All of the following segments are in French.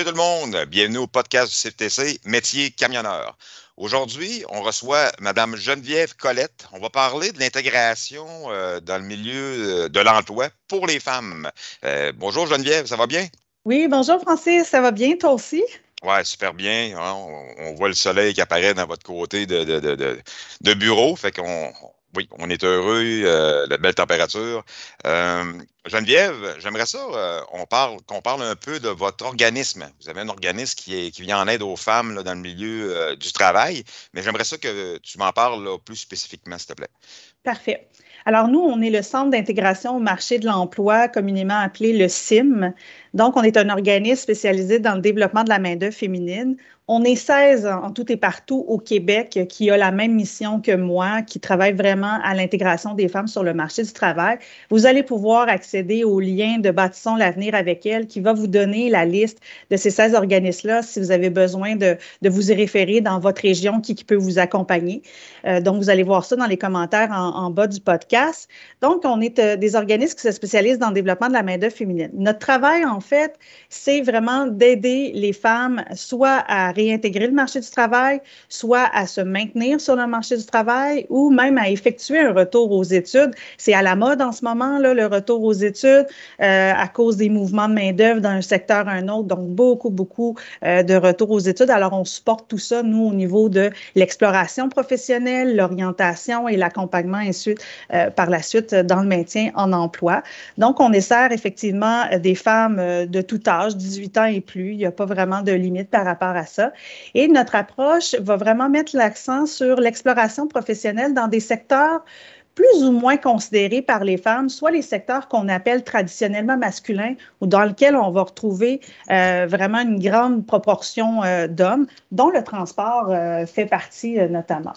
Salut tout le monde, bienvenue au podcast du CFTC Métier camionneur. Aujourd'hui, on reçoit Madame Geneviève Colette. On va parler de l'intégration euh, dans le milieu euh, de l'emploi pour les femmes. Euh, bonjour Geneviève, ça va bien? Oui, bonjour Francis, ça va bien, toi aussi? Oui, super bien. Hein. On, voit le soleil qui apparaît dans votre côté de, de bureau. Fait qu'on oui, on est heureux, euh, la belle température. Euh, Geneviève, j'aimerais ça euh, on parle, qu'on parle un peu de votre organisme. Vous avez un organisme qui, est, qui vient en aide aux femmes dans le milieu du travail, mais j'aimerais ça que tu m'en parles plus spécifiquement, s'il te plaît. Parfait. Alors, nous, on est le Centre d'intégration au marché de l'emploi, communément appelé le CIM. Donc, on est un organisme spécialisé dans le développement de la main-d'œuvre féminine. On est 16 en tout et partout au Québec qui a la même mission que moi, qui travaille vraiment à l'intégration des femmes sur le marché du travail. Vous allez pouvoir accéder au lien de Bâtissons l'avenir avec elles qui va vous donner la liste de ces 16 organismes-là si vous avez besoin de, de, vous y référer dans votre région qui, qui peut vous accompagner. Euh, donc, vous allez voir ça dans les commentaires en, en bas du podcast. Donc, on est euh, des organismes qui se spécialisent dans le développement de la main-d'œuvre féminine. Notre travail, en fait, c'est vraiment d'aider les femmes soit à réintégrer le marché du travail, soit à se maintenir sur le marché du travail ou même à effectuer un retour aux études. C'est à la mode en ce moment, là, le retour aux études, euh, à cause des mouvements de main-d'œuvre d'un secteur à un autre. Donc, beaucoup, beaucoup euh, de retour aux études. Alors, on supporte tout ça, nous, au niveau de l'exploration professionnelle, l'orientation et l'accompagnement ensuite, euh, par la suite dans le maintien en emploi. Donc, on sert effectivement des femmes de tout âge, 18 ans et plus. Il n'y a pas vraiment de limite par rapport à ça. Et notre approche va vraiment mettre l'accent sur l'exploration professionnelle dans des secteurs plus ou moins considérés par les femmes, soit les secteurs qu'on appelle traditionnellement masculins ou dans lesquels on va retrouver euh, vraiment une grande proportion euh, d'hommes, dont le transport euh, fait partie notamment.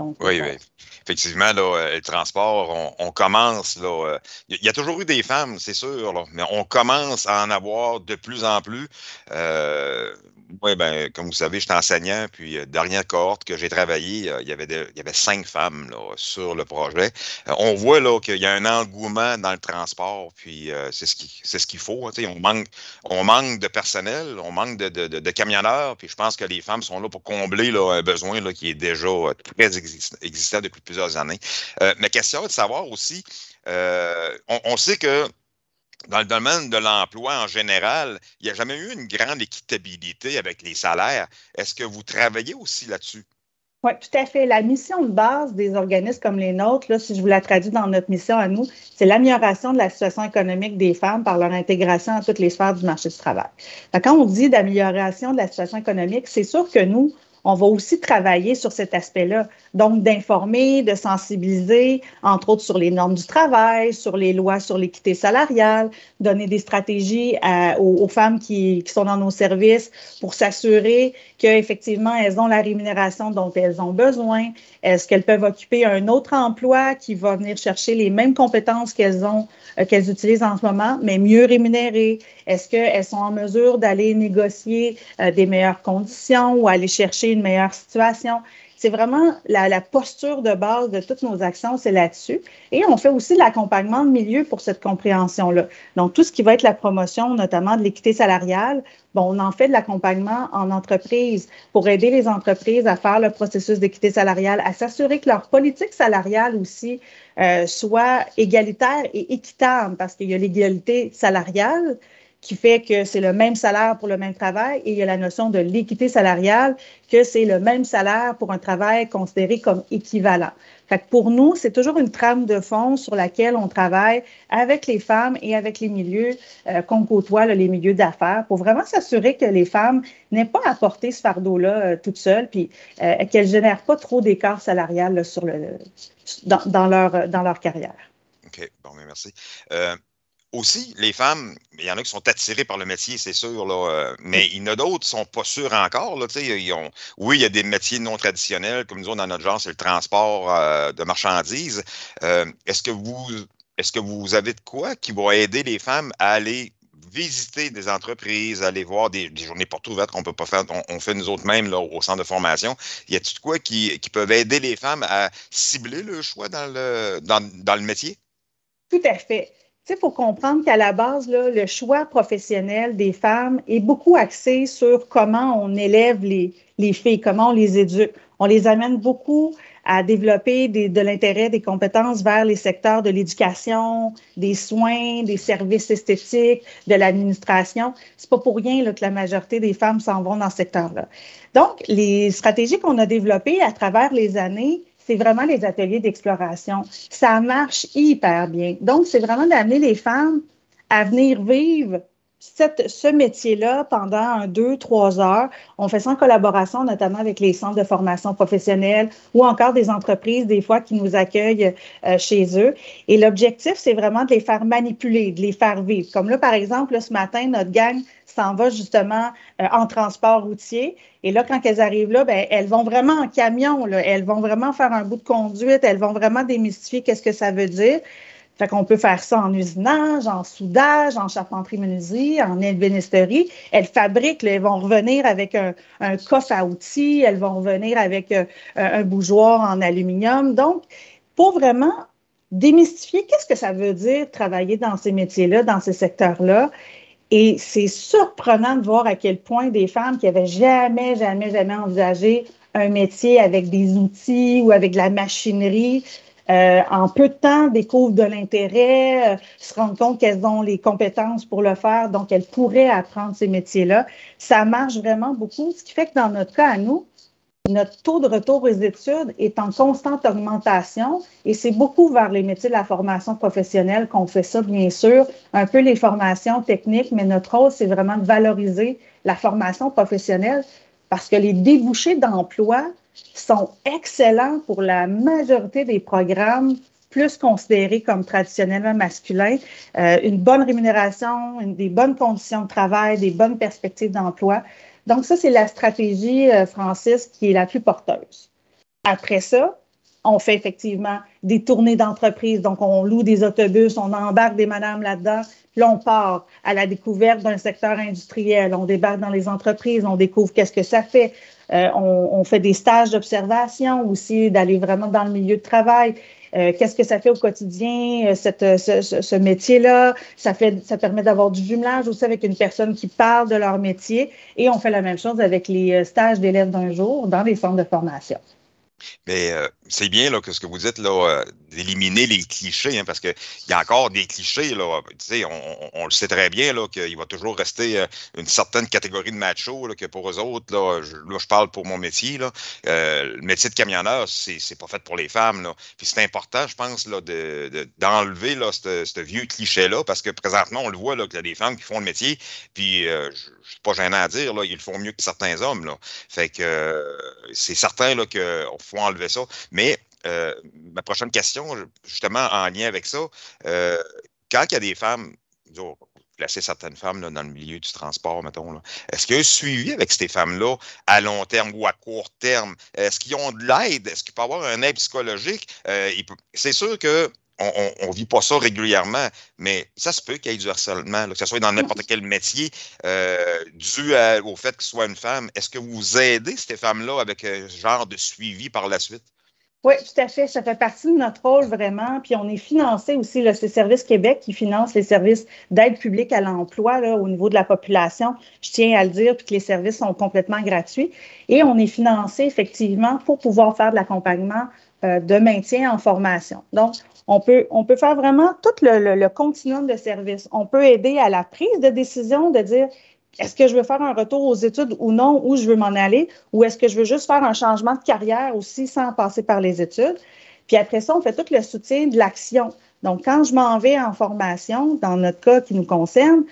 oui, oui effectivement, là, le transport, on, commence, là, il y a toujours eu des femmes, c'est sûr, mais on commence à en avoir de plus en plus. Euh, ben, comme vous savez, je suis enseignant, puis euh, dernière cohorte que j'ai travaillé, euh, il, y avait cinq femmes sur le projet. Euh, on voit qu'il y a un engouement dans le transport, puis c'est ce qui c'est ce qu'il faut. Hein, on manque de personnel, on manque de, camionneurs, puis je pense que les femmes sont là pour combler là, un besoin qui est déjà très existant depuis plusieurs années. ma question est de savoir aussi, on, on sait que dans le domaine de l'emploi en général, il n'y a jamais eu une grande équitabilité avec les salaires. Est-ce que vous travaillez aussi là-dessus? Oui, tout à fait. La mission de base des organismes comme les nôtres, là, si je vous la traduis dans notre mission à nous, c'est l'amélioration de la situation économique des femmes par leur intégration à toutes les sphères du marché du travail. quand on dit d'amélioration de la situation économique, c'est sûr que nous, on va aussi travailler sur cet aspect-là. Donc, d'informer, de sensibiliser, entre autres sur les normes du travail, sur les lois sur l'équité salariale, donner des stratégies aux, femmes qui, qui, sont dans nos services pour s'assurer qu'effectivement, elles ont la rémunération dont elles ont besoin. Est-ce qu'elles peuvent occuper un autre emploi qui va venir chercher les mêmes compétences qu'elles ont, euh, qu'elles utilisent en ce moment, mais mieux rémunérées? Est-ce qu'elles sont en mesure d'aller négocier euh, des meilleures conditions ou aller chercher une meilleure situation? C'est vraiment la, posture de base de toutes nos actions, c'est là-dessus. Et on fait aussi l'accompagnement de milieu pour cette compréhension-là. Donc, tout ce qui va être la promotion, notamment de l'équité salariale, bon, on en fait de l'accompagnement en entreprise pour aider les entreprises à faire le processus d'équité salariale, à s'assurer que leur politique salariale aussi euh, soit égalitaire et équitable, parce qu'il y a l'égalité salariale, qui fait que c'est le même salaire pour le même travail et il y a la notion de l'équité salariale, que c'est le même salaire pour un travail considéré comme équivalent. Fait pour nous, c'est toujours une trame de fond sur laquelle on travaille avec les femmes et avec les milieux euh, qu'on côtoie, les milieux d'affaires, pour vraiment s'assurer que les femmes n'aient pas à porter ce fardeau-là euh, toutes seules, puis euh, qu'elles génèrent pas trop d'écart salarial dans, leur, dans leur carrière. OK, bon, merci. Aussi, les femmes, il y en a qui sont attirées par le métier, c'est sûr, là, euh, mais il y en a d'autres qui ne sont pas sûrs encore. Là, ils ont, oui, il y a des métiers non traditionnels, comme nous, dans notre genre, c'est le transport euh, de marchandises. Euh, est-ce que vous est-ce que vous avez de quoi qui va aider les femmes à aller visiter des entreprises, aller voir des, journées portes ouvertes qu'on peut pas faire, on, fait nous autres mêmes là, au centre de formation? Y a-t-il de quoi qui, qui peuvent aider les femmes à cibler le choix dans le, dans le métier? Tout à fait il faut comprendre qu'à la base, là, le choix professionnel des femmes est beaucoup axé sur comment on élève les, les filles, comment on les éduque. On les amène beaucoup à développer des, de l'intérêt, des compétences vers les secteurs de l'éducation, des soins, des services esthétiques, de l'administration. C'est pas pour rien là, que la majorité des femmes s'en vont dans ce secteur-là. Donc, les stratégies qu'on a développées à travers les années, c'est vraiment les ateliers d'exploration. Ça marche hyper bien. Donc, c'est vraiment d'amener les femmes à venir vivre ce métier-là pendant deux, trois heures. On fait ça en collaboration notamment avec les centres de formation professionnelle ou encore des entreprises, des fois, qui nous accueillent euh, chez eux. Et l'objectif, c'est vraiment de les faire manipuler, de les faire vivre. Comme là, par exemple, ce matin, notre gang s'en va justement euh, en transport routier. Et là, quand elles arrivent là, ben, elles vont vraiment en camion. Elles vont vraiment faire un bout de conduite. Elles vont vraiment démystifier qu'est-ce que ça veut dire. Fait qu'on peut faire ça en usinage, en soudage, en charpenterie-menuiserie, en ébénisterie. Elles fabriquent, elles vont revenir avec un, coffre à outils, elles vont revenir avec euh, un bougeoir en aluminium. Donc, pour vraiment démystifier qu'est-ce que ça veut dire travailler dans ces métiers-là, dans ces secteurs-là? Et c'est surprenant de voir à quel point des femmes qui avaient jamais, jamais, jamais envisagé un métier avec des outils ou avec de la machinerie euh, en peu de temps, découvrent de l'intérêt, euh, se rendent compte qu'elles ont les compétences pour le faire, donc elles pourraient apprendre ces métiers-là. Ça marche vraiment beaucoup, ce qui fait que dans notre cas à nous, notre taux de retour aux études est en constante augmentation et c'est beaucoup vers les métiers de la formation professionnelle qu'on fait ça, bien sûr, un peu les formations techniques, mais notre rôle, c'est vraiment de valoriser la formation professionnelle parce que les débouchés d'emploi sont excellents pour la majorité des programmes plus considérés comme traditionnellement masculins, euh, une bonne rémunération, des bonnes conditions de travail, des bonnes perspectives d'emploi. Donc ça, c'est la stratégie, euh, Francis, qui est la plus porteuse. Après ça, on fait effectivement des tournées d'entreprise. Donc, on loue des autobus, on embarque des madames là-dedans. Là, on part à la découverte d'un secteur industriel. On débarque dans les entreprises, on découvre qu'est-ce que ça fait. Euh, on, fait des stages d'observation aussi, d'aller vraiment dans le milieu de travail. Euh, qu'est-ce que ça fait au quotidien, euh, cette, ce, métier-là? Ça, fait, ça permet d'avoir du jumelage aussi avec une personne qui parle de leur métier. Et on fait la même chose avec les stages d'élèves d'un jour dans les centres de formation. C'est bien là, ce que vous dites, là, euh, d'éliminer les clichés, hein, parce qu'il y a encore des clichés. Là, on, on, le sait très bien qu'il va toujours rester euh, une certaine catégorie de machos, là, que pour eux autres, là je, là, je parle pour mon métier. Là, le métier de camionneur, c'est, c'est pas fait pour les femmes. Là. Puis c'est important, je pense, là, de, d'enlever là, ce vieux cliché-là, parce que présentement, on le voit là, qu'il y a des femmes qui font le métier, puis je suis pas gênant à dire, là, ils le font mieux que certains hommes. Là. Fait que c'est certain là, que faut enlever ça. Mais euh, ma prochaine question, justement en lien avec ça, euh, quand il y a des femmes, placer certaines femmes dans le milieu du transport, mettons, est-ce qu'il y a un suivi avec ces femmes-là à long terme ou à court terme? Est-ce qu'ils ont de l'aide? Est-ce qu'il peut y avoir un aide psychologique? Euh, c'est sûr que on ne vit pas ça régulièrement, mais ça se peut qu'il y ait du harcèlement, que ce soit dans n'importe quel métier, dû au fait que ce soit une femme. Est-ce que vous aidez ces femmes-là avec ce genre de suivi par la suite? Oui, tout à fait. Ça fait partie de notre rôle vraiment. Puis on est financé aussi, là, c'est Service Québec qui finance les services d'aide publique à l'emploi au niveau de la population. Je tiens à le dire, puis que les services sont complètement gratuits. Et on est financé effectivement pour pouvoir faire de l'accompagnement euh, de maintien en formation. Donc, on peut, on peut faire vraiment tout le, le, continuum de services. On peut aider à la prise de décision de dire est-ce que je veux faire un retour aux études ou non, où je veux m'en aller, ou est-ce que je veux juste faire un changement de carrière aussi sans passer par les études? Puis après ça, on fait tout le soutien de l'action. Donc, quand je m'en vais en formation, dans notre cas qui nous concerne,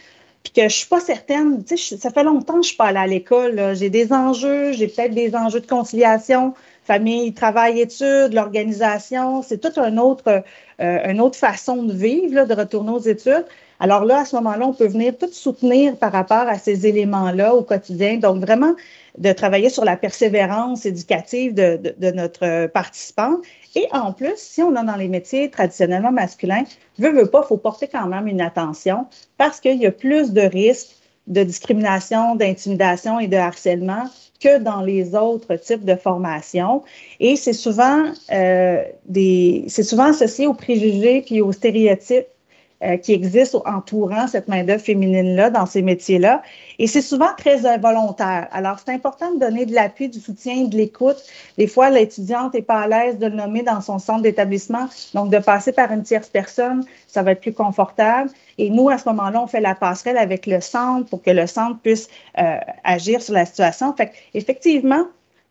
puis que je suis pas certaine, tu sais, ça fait longtemps que je suis pas allée à l'école, j'ai des enjeux, j'ai peut-être des enjeux de conciliation, famille, travail, études, l'organisation, c'est toute un autre, euh, une autre façon de vivre, de retourner aux études. Alors là, à ce moment-là, on peut venir tout soutenir par rapport à ces éléments-là au quotidien. Donc, vraiment, de travailler sur la persévérance éducative de, notre participant. Et en plus, si on est dans les métiers traditionnellement masculins, veut, veut pas, il faut porter quand même une attention parce qu'il y a plus de risques de discrimination, d'intimidation et de harcèlement que dans les autres types de formations. Et c'est souvent, euh, des, c'est souvent associé aux préjugés puis aux stéréotypes euh, qui existent entourant cette main-d'œuvre féminine-là dans ces métiers-là. Et c'est souvent très involontaire. Alors, c'est important de donner de l'appui, du soutien, de l'écoute. Des fois, l'étudiante n'est pas à l'aise de le nommer dans son centre d'établissement. Donc, de passer par une tierce personne, ça va être plus confortable. Et nous, à ce moment-là, on fait la passerelle avec le centre pour que le centre puisse euh, agir sur la situation. Fait effectivement,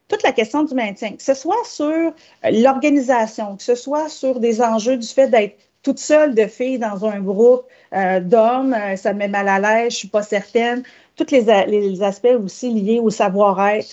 toute la question du maintien, que ce soit sur euh, l'organisation, que ce soit sur des enjeux du fait d'être toute seule de filles dans un groupe euh, d'hommes, ça me met mal à l'aise, je suis pas certaine. Tous les, les aspects aussi liés au savoir-être.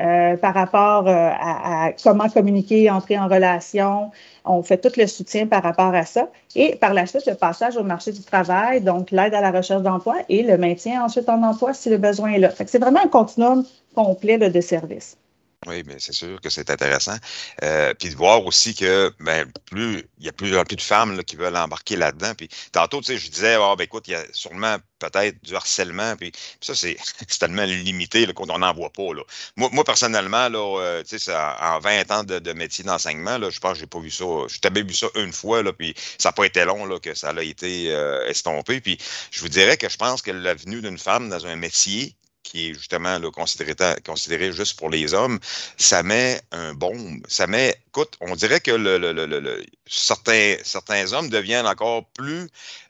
Euh, par rapport euh, à, comment communiquer, entrer en relation. On fait tout le soutien par rapport à ça. Et par la suite, le passage au marché du travail, donc l'aide à la recherche d'emploi et le maintien ensuite en emploi si le besoin est là. C'est vraiment un continuum complet de services. Oui, mais c'est sûr que c'est intéressant. Euh, puis de voir aussi que ben, plus il y a plus, plus de femmes qui veulent embarquer là-dedans. Puis tantôt, tu sais, je disais, oh, ben écoute, il y a sûrement peut-être du harcèlement. Puis, ça, c'est tellement limité qu'on n'en voit pas. Là. Moi, moi, personnellement, là, euh, sais, en 20 ans de, de métier d'enseignement, je pense que j'ai pas vu ça. Je t'avais vu ça une fois, là, puis ça n'a pas été long là, que ça a été euh, estompé. Puis je vous dirais que je pense que la venue d'une femme dans un métier qui est justement considéré, juste pour les hommes, ça met un bon, ça met, écoute, on dirait que certains, hommes deviennent encore plus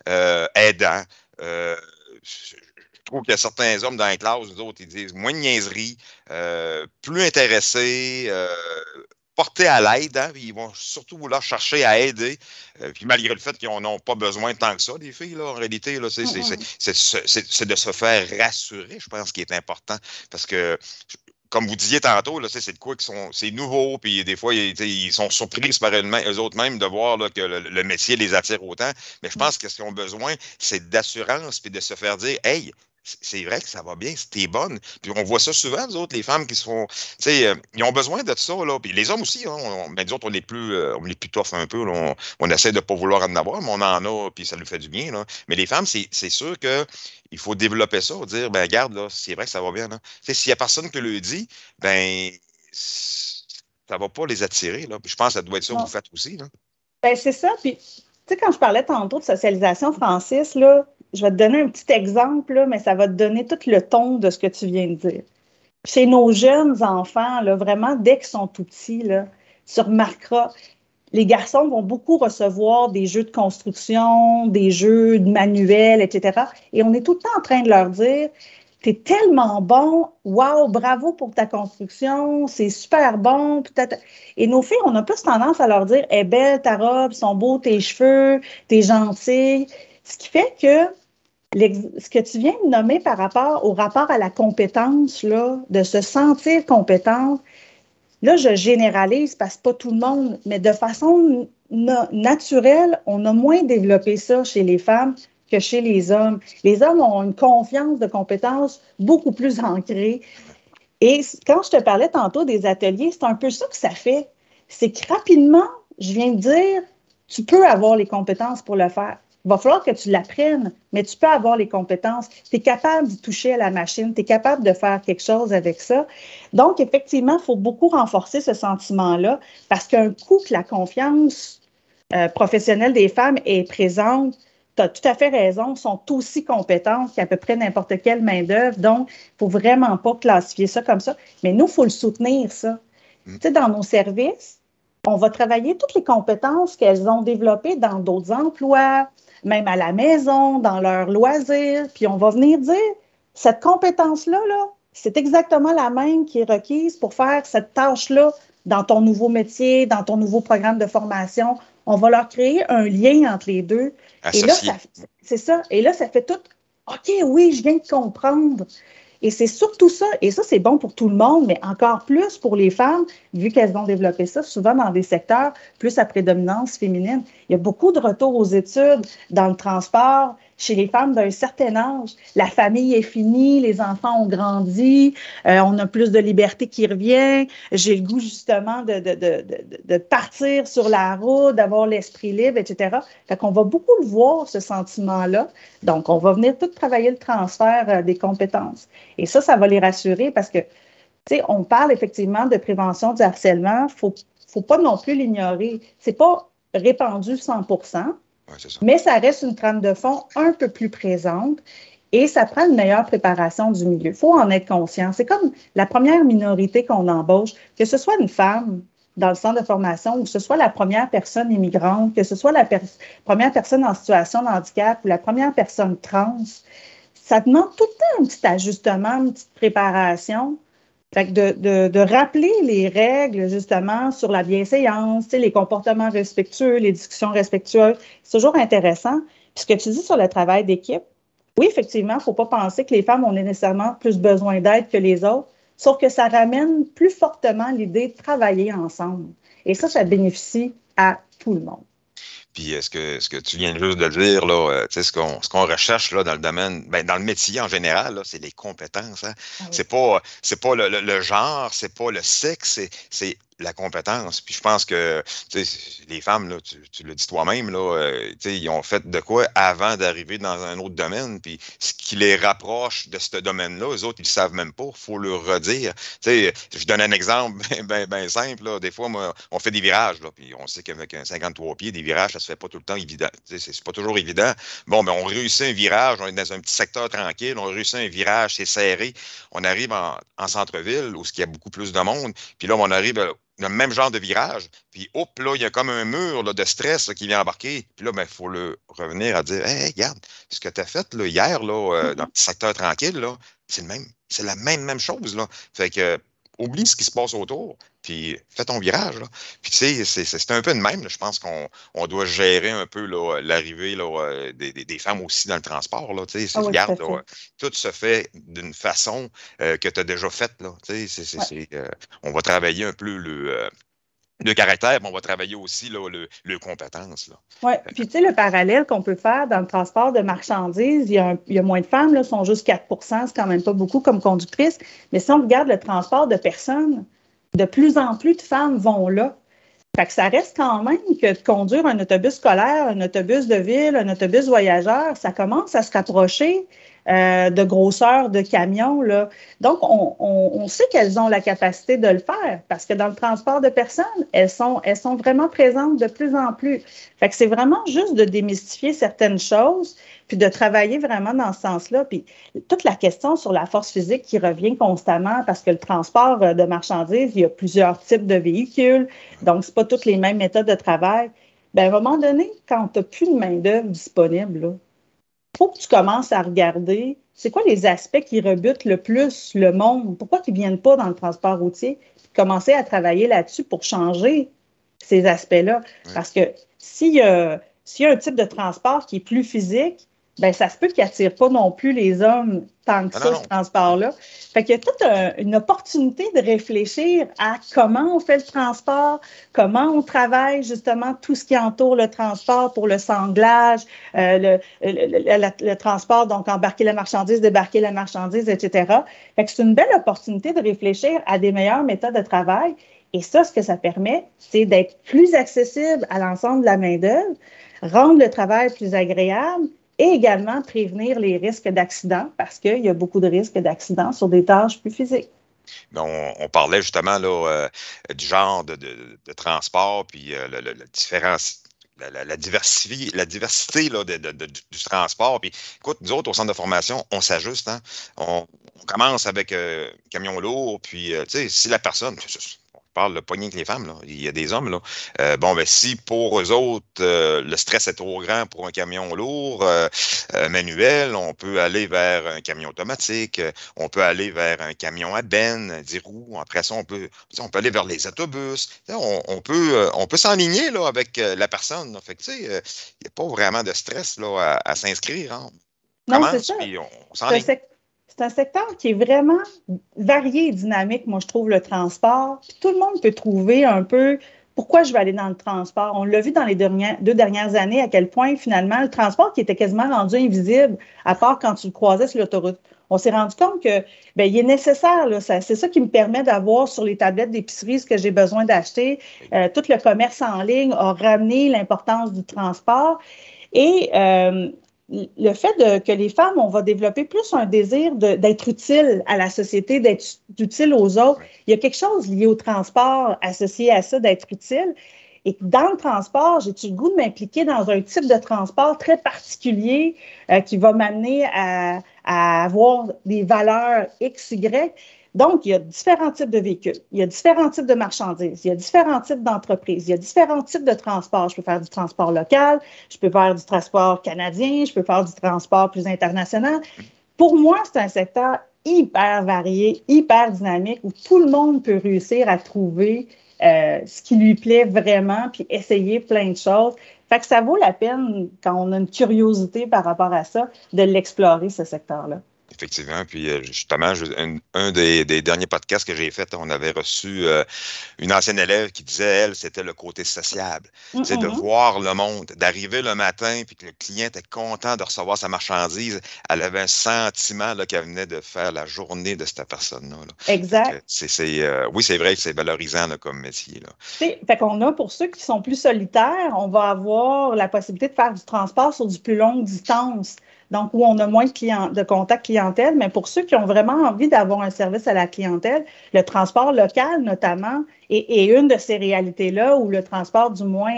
euh, aidants. Euh, je trouve qu'il y a certains hommes dans la classe, nous autres, ils disent moins de niaiseries, euh, plus intéressés, portés à l'aide, hein, ils vont surtout vouloir chercher à aider. Euh, puis malgré le fait qu'ils n'ont pas besoin tant que ça, les filles, là, en réalité, là, c'est, c'est, de se faire rassurer, je pense, qui est important. Parce que comme vous disiez tantôt, c'est de quoi qui sont. C'est nouveau, puis des fois, ils, sont surpris par eux autres mêmes de voir là, que le, métier les attire autant. Mais je pense que ce qu'ils ont besoin, c'est d'assurance, puis de se faire dire Hey, c'est vrai que ça va bien, c'était bonne. Puis on voit ça souvent, nous autres, les femmes qui se font. Tu sais, euh, ils ont besoin de ça, là. Puis les hommes aussi, hein, on, ben, nous autres, on est plus, euh, on est plus tough un peu. Là, on, essaie de ne pas vouloir en avoir, mais on en a, puis ça nous fait du bien. Là. Mais les femmes, c'est sûr qu'il faut développer ça, dire, ben, regarde, là, c'est vrai que ça va bien. S'il n'y a personne qui le dit, ben, ça ne va pas les attirer. Là. Puis je pense que ça doit être ça que vous faites aussi. Là. Ben, c'est ça. Puis, tu sais, quand je parlais tantôt de socialisation, Francis, là, je vais te donner un petit exemple, mais ça va te donner tout le ton de ce que tu viens de dire. Chez nos jeunes enfants, là, vraiment, dès qu'ils sont tout petits, là, tu remarqueras, les garçons vont beaucoup recevoir des jeux de construction, des jeux de manuels, etc. Et on est tout le temps en train de leur dire T'es tellement bon, waouh, bravo pour ta construction, c'est super bon. Et nos filles, on a plus tendance à leur dire est belle ta robe, sont beaux tes cheveux, t'es gentille. Ce qui fait que ce que tu viens de nommer par rapport au rapport à la compétence, là, de se sentir compétente, là, je généralise parce que pas tout le monde, mais de façon naturelle, on a moins développé ça chez les femmes que chez les hommes. Les hommes ont une confiance de compétence beaucoup plus ancrée. Et quand je te parlais tantôt des ateliers, c'est un peu ça que ça fait. C'est que rapidement, je viens de dire, tu peux avoir les compétences pour le faire. Il va falloir que tu l'apprennes, mais tu peux avoir les compétences. Tu es capable de toucher à la machine, tu es capable de faire quelque chose avec ça. Donc, effectivement, il faut beaucoup renforcer ce sentiment-là parce qu'un coup que la confiance euh, professionnelle des femmes est présente, tu as tout à fait raison, sont aussi compétentes qu'à peu près n'importe quelle main-d'œuvre. Donc, il ne faut vraiment pas classifier ça comme ça. Mais nous, il faut le soutenir, ça. Mm. Tu sais, dans nos services, on va travailler toutes les compétences qu'elles ont développées dans d'autres emplois, même à la maison, dans leurs loisirs, puis on va venir dire, cette compétence-là, là, c'est exactement la même qui est requise pour faire cette tâche-là dans ton nouveau métier, dans ton nouveau programme de formation. On va leur créer un lien entre les deux. Et là, c'est ça. Et là, ça fait tout. OK, oui, je viens de comprendre. Et c'est surtout ça, et ça, c'est bon pour tout le monde, mais encore plus pour les femmes, vu qu'elles vont développer ça souvent dans des secteurs plus à prédominance féminine. Il y a beaucoup de retours aux études dans le transport, chez les femmes d'un certain âge. La famille est finie, les enfants ont grandi, euh, on a plus de liberté qui revient. J'ai le goût justement de, de, de, de partir sur la route, d'avoir l'esprit libre, etc. Fait qu'on va beaucoup le voir, ce sentiment-là. Donc, on va venir tout travailler le transfert euh, des compétences. Et ça, ça va les rassurer parce que, tu sais, on parle effectivement de prévention du harcèlement. Faut, faut pas non plus l'ignorer. C'est pas répandu 100 Mais ça reste une trame de fond un peu plus présente et ça prend une meilleure préparation du milieu. Il faut en être conscient. C'est comme la première minorité qu'on embauche, que ce soit une femme dans le centre de formation ou que ce soit la première personne immigrante, que ce soit la première personne en situation de handicap ou la première personne trans, ça demande tout le temps un petit ajustement, une petite préparation. Fait de, de, rappeler les règles, justement, sur la bienséance, les comportements respectueux, les discussions respectueuses, c'est toujours intéressant. Puis ce que tu dis sur le travail d'équipe, oui, effectivement, il ne faut pas penser que les femmes ont nécessairement plus besoin d'aide que les autres, sauf que ça ramène plus fortement l'idée de travailler ensemble. Et ça, ça bénéficie à tout le monde. Puis ce que, ce que tu viens juste de dire, là, euh, ce qu'on ce qu'on recherche là, dans le domaine, ben, dans le métier en général, c'est les compétences. Hein. Ah c'est pas, c'est pas le, le, le genre, c'est pas le sexe, c'est la compétence. Puis je pense que les femmes, là, tu, le dis toi-même, euh, ils ont fait de quoi avant d'arriver dans un autre domaine. Puis ce qui les rapproche de ce domaine-là, les autres, ils ne savent même pas. Il faut leur redire. je donne un exemple bien ben, simple. Là. Des fois, moi, on fait des virages. Là, puis on sait qu'avec un 53 pieds, des virages, ça se fait pas tout le temps évident. C'est pas toujours évident. Bon, mais on réussit un virage. On est dans un petit secteur tranquille. On réussit un virage, c'est serré. On arrive en, en centre-ville où il y a beaucoup plus de monde. Puis là, on arrive le même genre de virage. Puis, hop, là, il y a comme un mur de stress qui vient embarquer. Puis là, il ben, faut le revenir à dire Hey, regarde, ce que tu as fait là, hier, là, euh, dans le petit secteur tranquille, là, c'est le même. C'est la même, même chose. Là. Fait que oublie ce qui se passe autour, puis fais ton virage. Là. Puis tu sais, c'est un peu de même. Je pense qu'on on doit gérer un peu l'arrivée euh, des, des, femmes aussi dans le transport. Là, tu sais, ah regarde, tout se fait d'une façon euh, que tu as déjà faite. Là, tu sais, euh, on va travailler un peu le, le caractère, mais on va travailler aussi là, le, le compétence. Oui, puis tu sais, le parallèle qu'on peut faire dans le transport de marchandises, il y a, il y a moins de femmes, là, sont juste 4% c'est quand même pas beaucoup comme conductrices, mais si on regarde le transport de personnes, de plus en plus de femmes vont là. Fait que ça reste quand même que de conduire un autobus scolaire, un autobus de ville, un autobus voyageur, ça commence à se rapprocher euh, de grosseur de camion. Là. Donc, on, on, sait qu'elles ont la capacité de le faire parce que dans le transport de personnes, elles sont, elles sont vraiment présentes de plus en plus. Fait que c'est vraiment juste de démystifier certaines choses puis de travailler vraiment dans ce sens-là. Puis toute la question sur la force physique qui revient constamment parce que le transport euh, de marchandises, il y a plusieurs types de véhicules, donc c'est pas toutes les mêmes méthodes de travail. Bien, à un moment donné, quand tu n'as plus de main-d'œuvre disponible, là, faut que tu commences à regarder c'est quoi les aspects qui rebutent le plus le monde, pourquoi ils ne viennent pas dans le transport routier, puis commencer à travailler là-dessus pour changer ces aspects-là. Parce que s'il y, a, s'il y a un type de transport qui est plus physique, ben ça se peut qu'il n'attire pas non plus les hommes tant que ah ça, ce transport-là. Fait qu'il y a toute une opportunité de réfléchir à comment on fait le transport, comment on travaille justement tout ce qui entoure le transport pour le sanglage, euh, le, transport, donc embarquer la marchandise, débarquer la marchandise, etc. Fait que c'est une belle opportunité de réfléchir à des meilleures méthodes de travail. Et ça, ce que ça permet, c'est d'être plus accessible à l'ensemble de la main-d'œuvre, rendre le travail plus agréable et également prévenir les risques d'accident parce qu'il y a beaucoup de risques d'accident sur des tâches plus physiques. On, parlait justement là, euh, du genre de, transport, puis euh, la, différence, la, diversité, la diversité là, du transport. Puis, écoute, nous autres, au centre de formation, on s'ajuste. Hein? On, commence avec euh, camion lourd, puis, tu sais, si la personne, parle le poignet que les femmes, là. il y a des hommes. Là. Euh, bon, ben, si pour eux autres, euh, le stress est trop grand pour un camion lourd, euh, manuel, on peut aller vers un camion automatique, on peut aller vers un camion à benne, 10 roues. Après ça, on peut, on peut aller vers les autobus. On, peut, on peut s'enligner là, avec la personne. Fait que, il n'y a pas vraiment de stress là, à, s'inscrire. Hein. Non, c'est ça. on, c'est un secteur qui est vraiment varié et dynamique, moi, je trouve, le transport. tout le monde peut trouver un peu pourquoi je vais aller dans le transport. On l'a vu dans les deux dernières années, à quel point, finalement, le transport qui était quasiment rendu invisible, à part quand tu le croisais sur l'autoroute. On s'est rendu compte que ben, il est nécessaire, c'est ça qui me permet d'avoir sur les tablettes d'épicerie ce que j'ai besoin d'acheter. Euh, tout le commerce en ligne a ramené l'importance du transport. Et euh, le fait que les femmes, on va développer plus un désir d'être utile à la société, d'être utile aux autres. Il y a quelque chose lié au transport associé à ça, d'être utile. et dans le transport, j'ai-tu le goût de m'impliquer dans un type de transport très particulier euh, qui va m'amener à, à, avoir des valeurs X, Y? Donc, il y a différents types de véhicules, il y a différents types de marchandises, il y a différents types d'entreprises, il y a différents types de transports. Je peux faire du transport local, je peux faire du transport canadien, je peux faire du transport plus international. Pour moi, c'est un secteur hyper varié, hyper dynamique, où tout le monde peut réussir à trouver euh, ce qui lui plaît vraiment, puis essayer plein de choses. Fait que ça vaut la peine, quand on a une curiosité par rapport à ça, de l'explorer, ce secteur-là. Effectivement. Puis euh, justement, un, des, derniers podcasts que j'ai fait, on avait reçu euh, une ancienne élève qui disait, elle, c'était le côté sociable. C'est de voir le monde, d'arriver le matin, puis que le client était content de recevoir sa marchandise. Elle avait un sentiment qu'elle venait de faire la journée de cette personne-là. Exact. Euh, oui, c'est vrai que c'est valorisant comme métier. Là. Fait qu'on a, pour ceux qui sont plus solitaires, on va avoir la possibilité de faire du transport sur du plus longue distance donc où on a moins de, de contact clientèle. Mais pour ceux qui ont vraiment envie d'avoir un service à la clientèle, le transport local notamment est, une de ces réalités-là, ou le transport du moins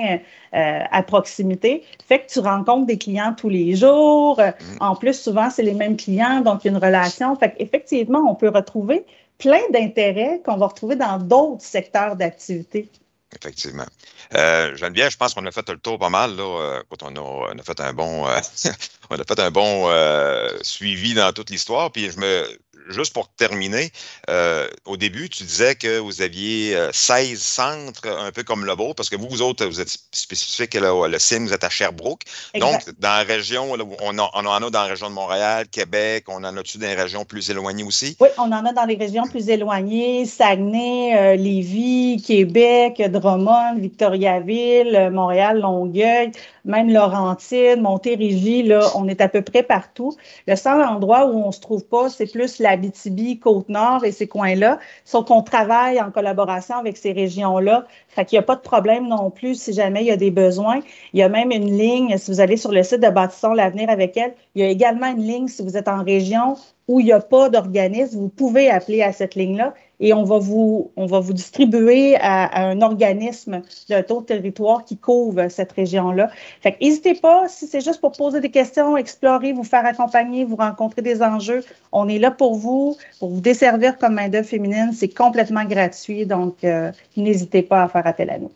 euh, à proximité, fait que tu rencontres des clients tous les jours. Mm. En plus, souvent, c'est les mêmes clients, donc une relation. Fait qu'effectivement, on peut retrouver plein d'intérêts qu'on va retrouver dans d'autres secteurs d'activité. Effectivement. Euh, Geneviève, je pense qu'on a fait le tour pas mal. Là, euh, on, a, on a fait un bon, euh, on a fait un bon euh, suivi dans toute l'histoire. Puis je me, juste pour terminer, euh, au début, tu disais que vous aviez 16 euh, centres, un peu comme le vôtre, parce que vous, vous autres, vous êtes spécifique, le, le CIM, vous êtes à Sherbrooke. Donc, dans la région, on, en, a dans la région de Montréal, Québec, on en a-tu dans les régions plus éloignées aussi? Oui, on en a dans les régions plus éloignées, Saguenay, euh, Lévis, Québec, Drummond, Victoriaville, Montréal, Longueuil, même Laurentide, Montérégie, là, on est à peu près partout. Le seul endroit où on se trouve pas, c'est plus la BTB, Côte-Nord et ces coins-là. Sauf qu'on travaille en collaboration avec ces régions-là. Fait qu'il n'y a pas de problème non plus si jamais il y a des besoins. Il y a même une ligne, si vous allez sur le site de Bâtissons l'avenir avec elle, il y a également une ligne si vous êtes en région où il n'y a pas d'organisme, vous pouvez appeler à cette ligne-là et on va vous, on va vous distribuer à, un organisme de taux de territoire qui couvre cette région-là. Fait n'hésitez pas, si c'est juste pour poser des questions, explorer, vous faire accompagner, vous rencontrer des enjeux, on est là pour vous, pour vous desservir comme main-d'œuvre féminine. C'est complètement gratuit, donc euh, n'hésitez pas à faire appel à nous.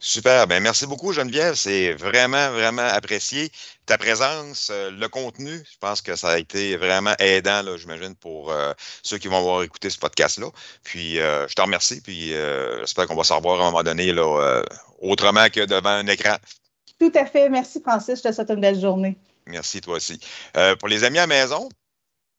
Super. Ben, merci beaucoup, Geneviève. C'est vraiment, vraiment apprécié. Ta présence, euh, le contenu, je pense que ça a été vraiment aidant, j'imagine, pour euh, ceux qui vont avoir écouté ce podcast-là. Puis, euh, je te remercie. Puis, j'espère qu'on va se revoir à un moment donné, là, autrement que devant un écran. Tout à fait. Merci, Francis. Je te souhaite une belle journée. Merci, toi aussi. pour les amis à la maison,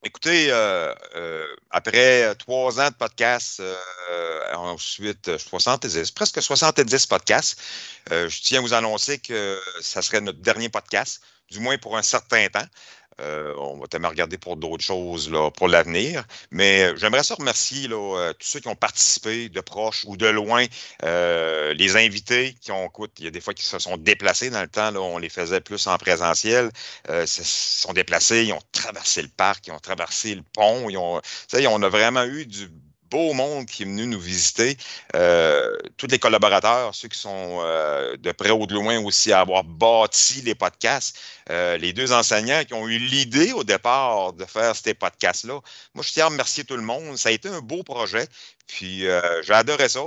Écoutez, euh, euh, après trois ans de podcast, euh, ensuite 70, presque 70 podcasts, je tiens à vous annoncer que ça serait notre dernier podcast, du moins pour un certain temps. Euh, on va tellement regarder pour d'autres choses là, pour l'avenir. Mais euh, j'aimerais ça remercier euh, tous ceux qui ont participé de proche ou de loin, les invités qui ont, écoute, il y a des fois qui se sont déplacés dans le temps, là, on les faisait plus en présentiel, se sont déplacés, ils ont traversé le parc, ils ont traversé le pont, ils ont, on a vraiment eu du beau monde qui est venu nous visiter. Euh, tous les collaborateurs, ceux qui sont euh, de près ou de loin aussi à avoir bâti les podcasts, euh, les deux enseignants qui ont eu l'idée au départ de faire ces podcasts-là. Moi, je tiens à remercier tout le monde. Ça a été un beau projet. Puis, j'ai adoré ça.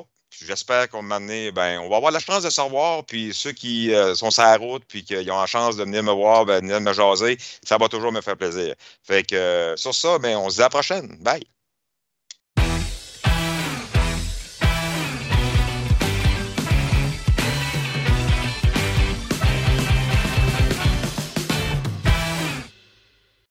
J'espère qu'on ben, on va avoir la chance de se revoir, puis ceux qui sont sur la route, puis qui ont la chance de venir me voir, ben, venir me jaser, ça va toujours me faire plaisir. Fait que, sur ça, ben, on se dit à la prochaine. Bye!